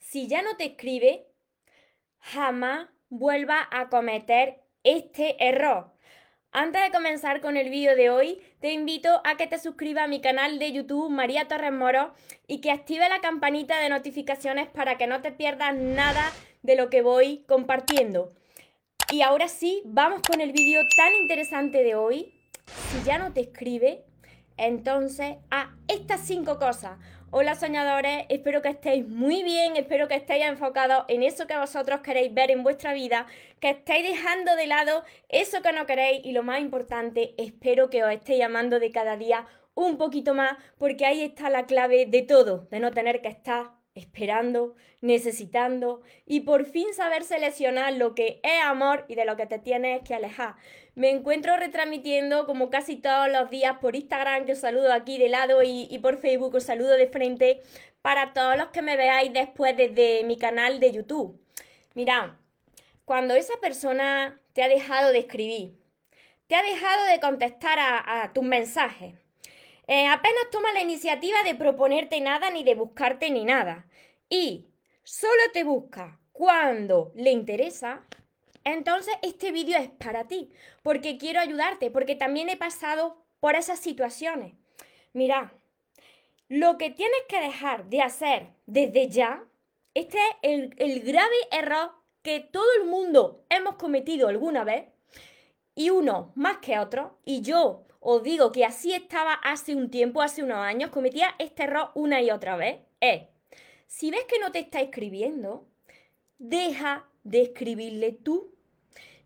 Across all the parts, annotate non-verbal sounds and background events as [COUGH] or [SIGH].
si ya no te escribe, jamás vuelva a cometer este error. Antes de comenzar con el vídeo de hoy, te invito a que te suscribas a mi canal de YouTube María Torres Moro y que active la campanita de notificaciones para que no te pierdas nada de lo que voy compartiendo. Y ahora sí, vamos con el vídeo tan interesante de hoy. Si ya no te escribe, entonces a estas cinco cosas. Hola soñadores, espero que estéis muy bien, espero que estéis enfocados en eso que vosotros queréis ver en vuestra vida, que estéis dejando de lado eso que no queréis y lo más importante, espero que os estéis amando de cada día un poquito más porque ahí está la clave de todo, de no tener que estar esperando, necesitando y por fin saber seleccionar lo que es amor y de lo que te tienes que alejar. Me encuentro retransmitiendo como casi todos los días por Instagram, que os saludo aquí de lado, y, por Facebook, os saludo de frente, para todos los que me veáis después desde mi canal de YouTube. Mirad, cuando esa persona te ha dejado de escribir, te ha dejado de contestar a tus mensajes, eh, apenas toma la iniciativa de proponerte nada ni de buscarte ni nada. Y solo te busca cuando le interesa. Entonces este vídeo es para ti, porque quiero ayudarte, porque también he pasado por esas situaciones. Mira, lo que tienes que dejar de hacer desde ya, este es el, el grave error que todo el mundo hemos cometido alguna vez, y uno más que otro, y yo os digo que así estaba hace un tiempo, hace unos años, cometía este error una y otra vez, es, si ves que no te está escribiendo, deja de escribirle tú.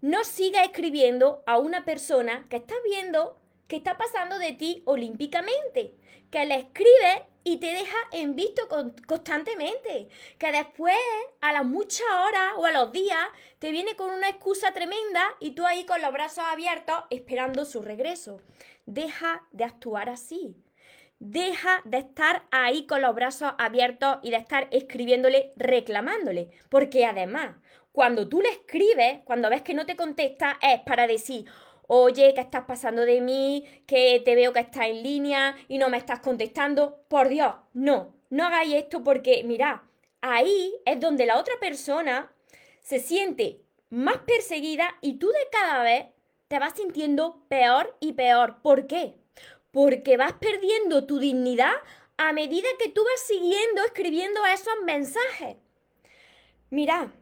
No siga escribiendo a una persona que está viendo que está pasando de ti olímpicamente, que le escribe y te deja en visto constantemente. Que después, a las muchas horas o a los días, te viene con una excusa tremenda y tú ahí con los brazos abiertos esperando su regreso. Deja de actuar así. Deja de estar ahí con los brazos abiertos y de estar escribiéndole, reclamándole. Porque además, cuando tú le escribes, cuando ves que no te contesta, es para decir, oye, ¿qué estás pasando de mí? Que te veo que estás en línea y no me estás contestando. Por Dios, no, no hagáis esto porque, mira, ahí es donde la otra persona se siente más perseguida y tú de cada vez te vas sintiendo peor y peor. ¿Por qué? Porque vas perdiendo tu dignidad a medida que tú vas siguiendo escribiendo esos mensajes. Mira,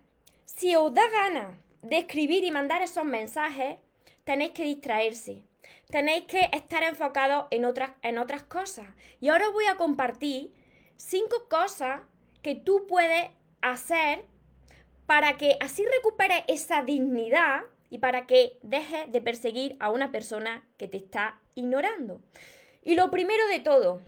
si os da gana de escribir y mandar esos mensajes, tenéis que distraerse, tenéis que estar enfocados en otras, en otras cosas. Y ahora os voy a compartir cinco cosas que tú puedes hacer para que así recuperes esa dignidad y para que dejes de perseguir a una persona que te está ignorando. Y lo primero de todo,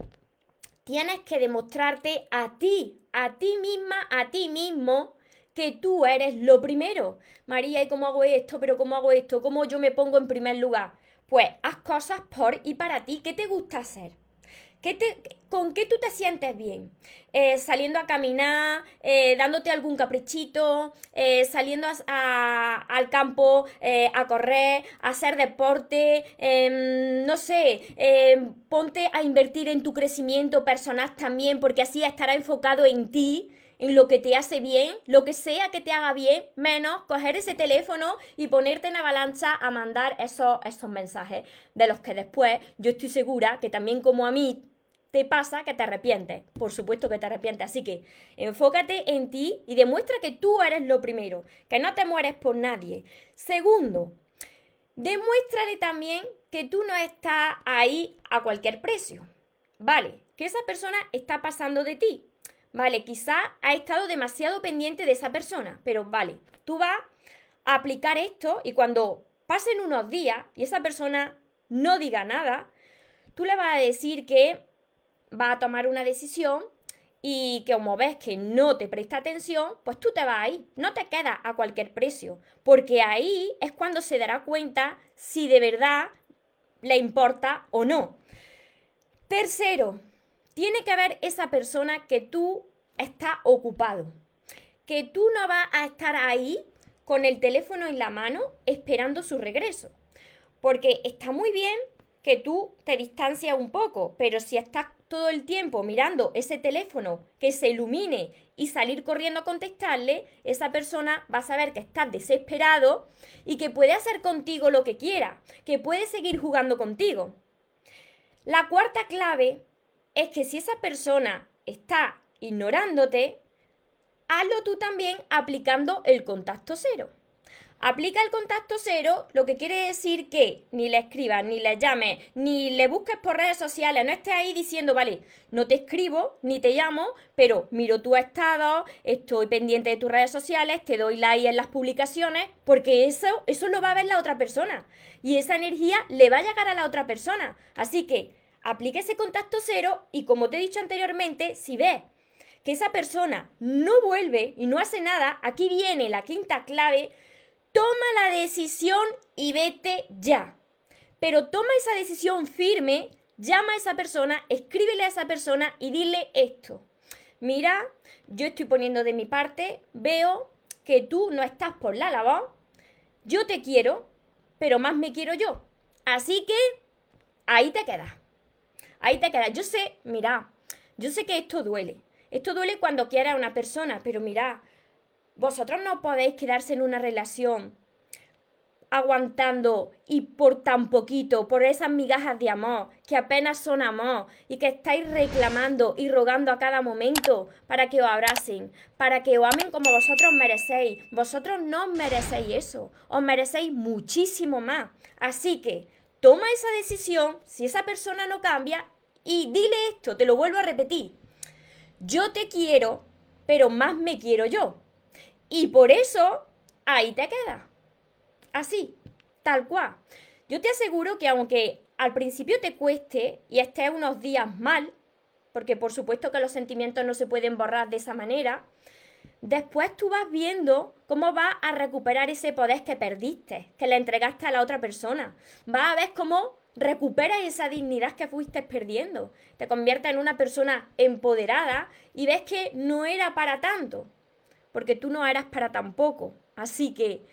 tienes que demostrarte a ti, a ti misma, a ti mismo, que tú eres lo primero. María, ¿y cómo hago esto? ¿Pero cómo hago esto? ¿Cómo yo me pongo en primer lugar? Pues haz cosas por y para ti. ¿Qué te gusta hacer? ¿Con qué tú te sientes bien? Eh, saliendo a caminar, eh, dándote algún caprichito, eh, saliendo al campo a correr, a hacer deporte, em, no sé, em, ponte a invertir en tu crecimiento personal también, porque así estará enfocado en ti en lo que te hace bien, lo que sea que te haga bien, menos coger ese teléfono y ponerte en avalancha a mandar esos, esos mensajes, de los que después yo estoy segura que también como a mí te pasa que te arrepientes. Por supuesto que te arrepientes. Así que enfócate en ti y demuestra que tú eres lo primero, que no te mueres por nadie. Segundo, demuéstrale también que tú no estás ahí a cualquier precio. Vale, que esa persona está pasando de ti. Vale, quizá ha estado demasiado pendiente de esa persona, pero vale, tú vas a aplicar esto y cuando pasen unos días y esa persona no diga nada, tú le vas a decir que va a tomar una decisión y que como ves que no te presta atención, pues tú te vas ahí, no te quedas a cualquier precio, porque ahí es cuando se dará cuenta si de verdad le importa o no. Tercero, tiene que haber esa persona que tú estás ocupado, que tú no vas a estar ahí con el teléfono en la mano esperando su regreso. Porque está muy bien que tú te distancias un poco, pero si estás todo el tiempo mirando ese teléfono que se ilumine y salir corriendo a contestarle, esa persona va a saber que estás desesperado y que puede hacer contigo lo que quiera, que puede seguir jugando contigo. La cuarta clave es que si esa persona está ignorándote, hazlo tú también aplicando el contacto cero. Aplica el contacto cero, lo que quiere decir que ni le escribas, ni le llames, ni le busques por redes sociales, no estés ahí diciendo, vale, no te escribo, ni te llamo, pero miro tu estado, estoy pendiente de tus redes sociales, te doy like en las publicaciones, porque eso, eso lo va a ver la otra persona. Y esa energía le va a llegar a la otra persona. Así que aplique ese contacto cero y como te he dicho anteriormente, si ves que esa persona no vuelve y no hace nada, aquí viene la quinta clave toma la decisión y vete ya. Pero toma esa decisión firme, llama a esa persona, escríbele a esa persona y dile esto. Mira, yo estoy poniendo de mi parte, veo que tú no estás por la labor, yo te quiero, pero más me quiero yo. Así que ahí te quedas. Ahí te quedas. Yo sé, mira, yo sé que esto duele. Esto duele cuando quieras a una persona, pero mira, vosotros no podéis quedarse en una relación aguantando y por tan poquito, por esas migajas de amor, que apenas son amor y que estáis reclamando y rogando a cada momento para que os abracen, para que os amen como vosotros merecéis. Vosotros no merecéis eso, os merecéis muchísimo más. Así que toma esa decisión si esa persona no cambia y dile esto, te lo vuelvo a repetir. Yo te quiero, pero más me quiero yo. Y por eso ahí te queda. Así, tal cual. Yo te aseguro que aunque al principio te cueste y estés unos días mal, porque por supuesto que los sentimientos no se pueden borrar de esa manera, después tú vas viendo cómo vas a recuperar ese poder que perdiste, que le entregaste a la otra persona. Vas a ver cómo recuperas esa dignidad que fuiste perdiendo. Te conviertes en una persona empoderada y ves que no era para tanto porque tú no eras para tampoco. Así que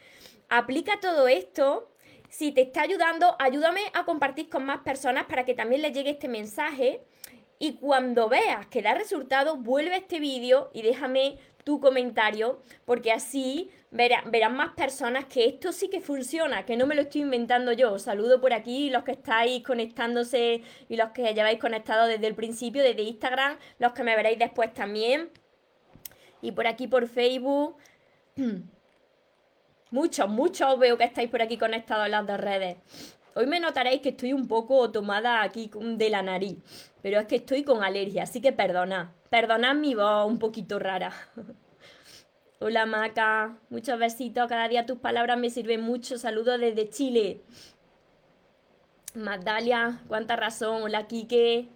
aplica todo esto. Si te está ayudando, ayúdame a compartir con más personas para que también les llegue este mensaje. Y cuando veas que da resultado, vuelve a este vídeo y déjame tu comentario, porque así verán más personas que esto sí que funciona, que no me lo estoy inventando yo. Os saludo por aquí los que estáis conectándose y los que lleváis conectado desde el principio, desde Instagram, los que me veréis después también y por aquí por Facebook. [CLEARS THROAT] Muchos, muchos veo que estáis por aquí conectados en las dos redes. Hoy me notaréis que estoy un poco tomada aquí de la nariz, pero es que estoy con alergia, así que perdonad. Perdonad mi voz un poquito rara. [LAUGHS] Hola Maca, muchos besitos, cada día tus palabras me sirven mucho. Saludos desde Chile. Magdalia, cuánta razón. Hola Quique.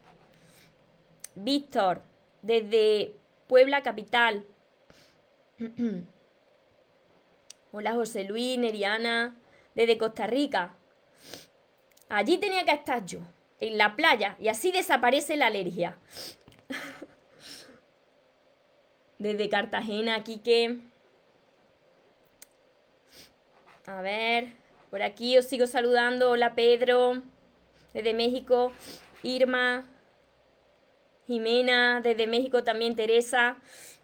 Víctor, desde Puebla Capital. [CLEARS THROAT] Hola José Luis, Neriana, desde Costa Rica. Allí tenía que estar yo, en la playa, y así desaparece la alergia. [LAUGHS] desde Cartagena, Quique. A ver, por aquí os sigo saludando. Hola Pedro, desde México. Irma, Jimena, desde México también Teresa.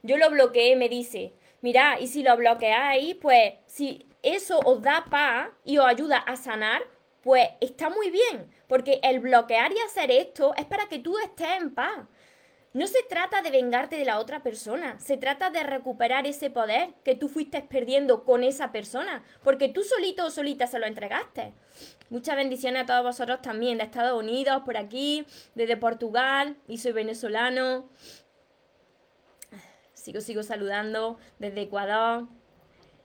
Yo lo bloqueé, me dice. Mira, y si lo bloqueáis, pues si eso os da paz y os ayuda a sanar, pues está muy bien, porque el bloquear y hacer esto es para que tú estés en paz. No se trata de vengarte de la otra persona, se trata de recuperar ese poder que tú fuiste perdiendo con esa persona, porque tú solito o solita se lo entregaste. Muchas bendiciones a todos vosotros también, de Estados Unidos, por aquí, desde Portugal, y soy venezolano. Sigo, sigo saludando desde Ecuador.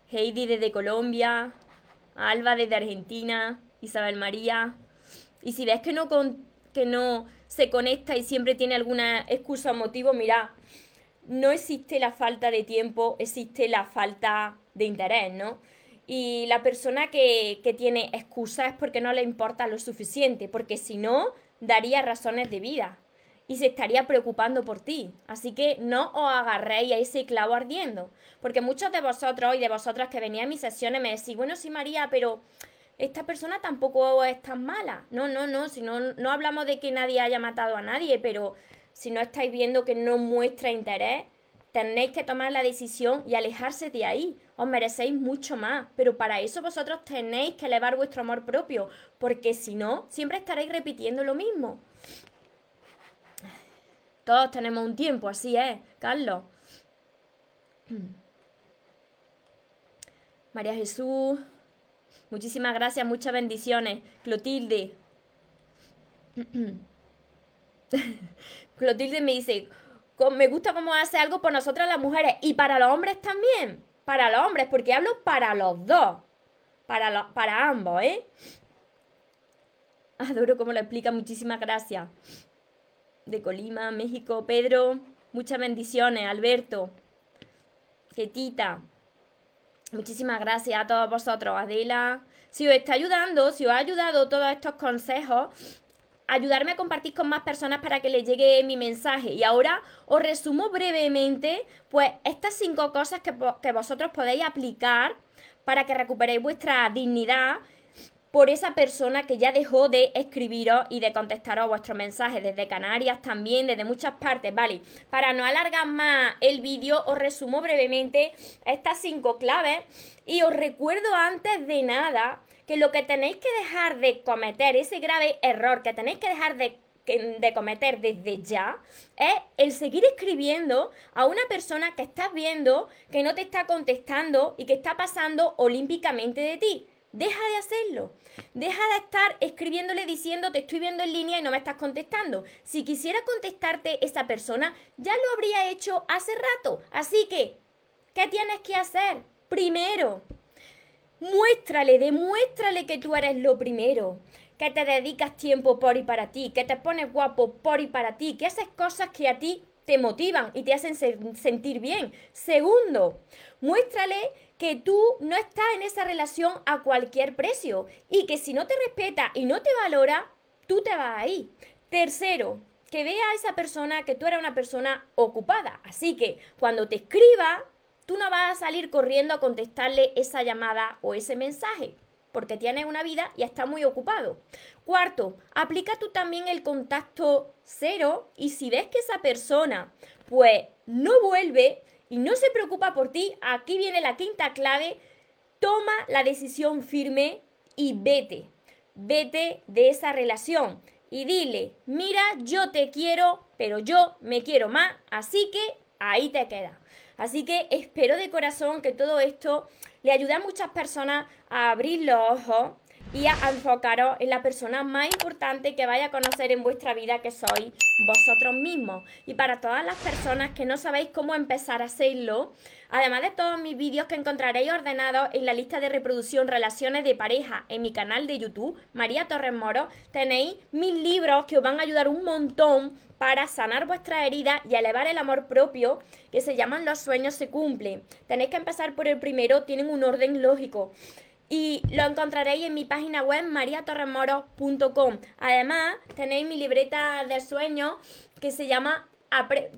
Heidi desde Colombia. Alba desde Argentina. Isabel María. Y si ves que no, que no se conecta y siempre tiene alguna excusa o motivo, mira, no existe la falta de tiempo, existe la falta de interés, ¿no? Y la persona que, que tiene excusa es porque no le importa lo suficiente, porque si no, daría razones de vida y se estaría preocupando por ti. Así que no os agarréis a ese clavo ardiendo. Porque muchos de vosotros y de vosotras que venían a mis sesiones me decís, bueno, sí, María, pero esta persona tampoco es tan mala. No, no, no, si no, no hablamos de que nadie haya matado a nadie, pero si no estáis viendo que no muestra interés, tenéis que tomar la decisión y alejarse de ahí. Os merecéis mucho más, pero para eso vosotros tenéis que elevar vuestro amor propio, porque si no, siempre estaréis repitiendo lo mismo. Todos tenemos un tiempo, así es, Carlos. María Jesús, muchísimas gracias, muchas bendiciones. Clotilde. Clotilde me dice, me gusta cómo hace algo por nosotras las mujeres y para los hombres también. Para los hombres, porque hablo para los dos. Para, para ambos, ¿eh? Adoro cómo lo explica, muchísimas gracias. De Colima, México, Pedro, muchas bendiciones, Alberto, Getita. Muchísimas gracias a todos vosotros, Adela. Si os está ayudando, si os ha ayudado todos estos consejos, ayudarme a compartir con más personas para que les llegue mi mensaje. Y ahora os resumo brevemente, pues, estas cinco cosas que, que vosotros podéis aplicar para que recuperéis vuestra dignidad por esa persona que ya dejó de escribiros y de contestaros vuestros mensajes, desde Canarias también, desde muchas partes, ¿vale? Para no alargar más el vídeo, os resumo brevemente estas cinco claves y os recuerdo antes de nada que lo que tenéis que dejar de cometer, ese grave error que tenéis que dejar de, de cometer desde ya, es el seguir escribiendo a una persona que estás viendo, que no te está contestando y que está pasando olímpicamente de ti. Deja de hacerlo. Deja de estar escribiéndole diciendo te estoy viendo en línea y no me estás contestando. Si quisiera contestarte esa persona, ya lo habría hecho hace rato. Así que, ¿qué tienes que hacer? Primero, Muéstrale, demuéstrale que tú eres lo primero, que te dedicas tiempo por y para ti, que te pones guapo por y para ti, que haces cosas que a ti te motivan y te hacen sentir bien. Segundo, muéstrale que tú no estás en esa relación a cualquier precio y que si no te respeta y no te valora, tú te vas ahí. Tercero, que vea a esa persona que tú eres una persona ocupada. Así que cuando te escriba, tú no vas a salir corriendo a contestarle esa llamada o ese mensaje, porque tienes una vida y está muy ocupado. Cuarto, aplica tú también el contacto cero y si ves que esa persona pues no vuelve y no se preocupa por ti, aquí viene la quinta clave, toma la decisión firme y vete, vete de esa relación y dile, mira, yo te quiero, pero yo me quiero más, así que ahí te queda. Así que espero de corazón que todo esto le ayude a muchas personas a abrir los ojos y a enfocaros en la persona más importante que vaya a conocer en vuestra vida, que sois vosotros mismos. Y para todas las personas que no sabéis cómo empezar a hacerlo, además de todos mis vídeos que encontraréis ordenados en la lista de reproducción Relaciones de pareja en mi canal de YouTube, María Torres Moro, tenéis mis libros que os van a ayudar un montón para sanar vuestra herida y elevar el amor propio, que se llaman Los sueños se cumplen. Tenéis que empezar por el primero, tienen un orden lógico. Y lo encontraréis en mi página web mariatorremoros.com. Además, tenéis mi libreta de sueños que se llama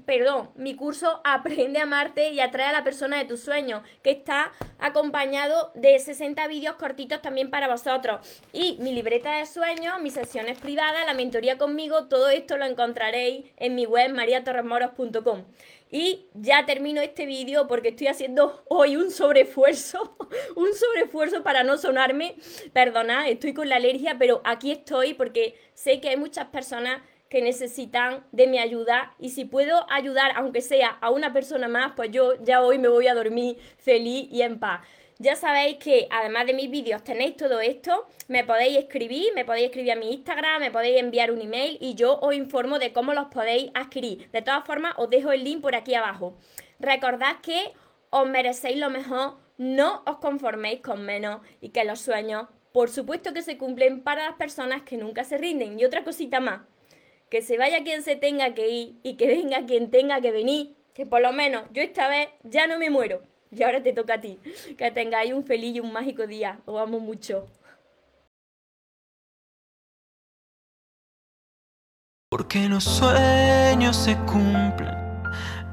perdón, mi curso Aprende a amarte y atrae a la persona de tus sueños, que está acompañado de 60 vídeos cortitos también para vosotros. Y mi libreta de sueños, mis sesiones privadas, la mentoría conmigo, todo esto lo encontraréis en mi web mariatorremoros.com. Y ya termino este vídeo porque estoy haciendo hoy un sobreesfuerzo, [LAUGHS] un sobreesfuerzo para no sonarme. Perdona, estoy con la alergia, pero aquí estoy porque sé que hay muchas personas que necesitan de mi ayuda y si puedo ayudar, aunque sea a una persona más, pues yo ya hoy me voy a dormir feliz y en paz. Ya sabéis que además de mis vídeos tenéis todo esto, me podéis escribir, me podéis escribir a mi Instagram, me podéis enviar un email y yo os informo de cómo los podéis adquirir. De todas formas, os dejo el link por aquí abajo. Recordad que os merecéis lo mejor, no os conforméis con menos y que los sueños, por supuesto que se cumplen para las personas que nunca se rinden. Y otra cosita más, que se vaya quien se tenga que ir y que venga quien tenga que venir, que por lo menos yo esta vez ya no me muero. Y ahora te toca a ti. Que tengáis un feliz y un mágico día. Os amo mucho. Porque los sueños se cumplen,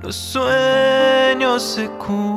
los sueños se cumplen.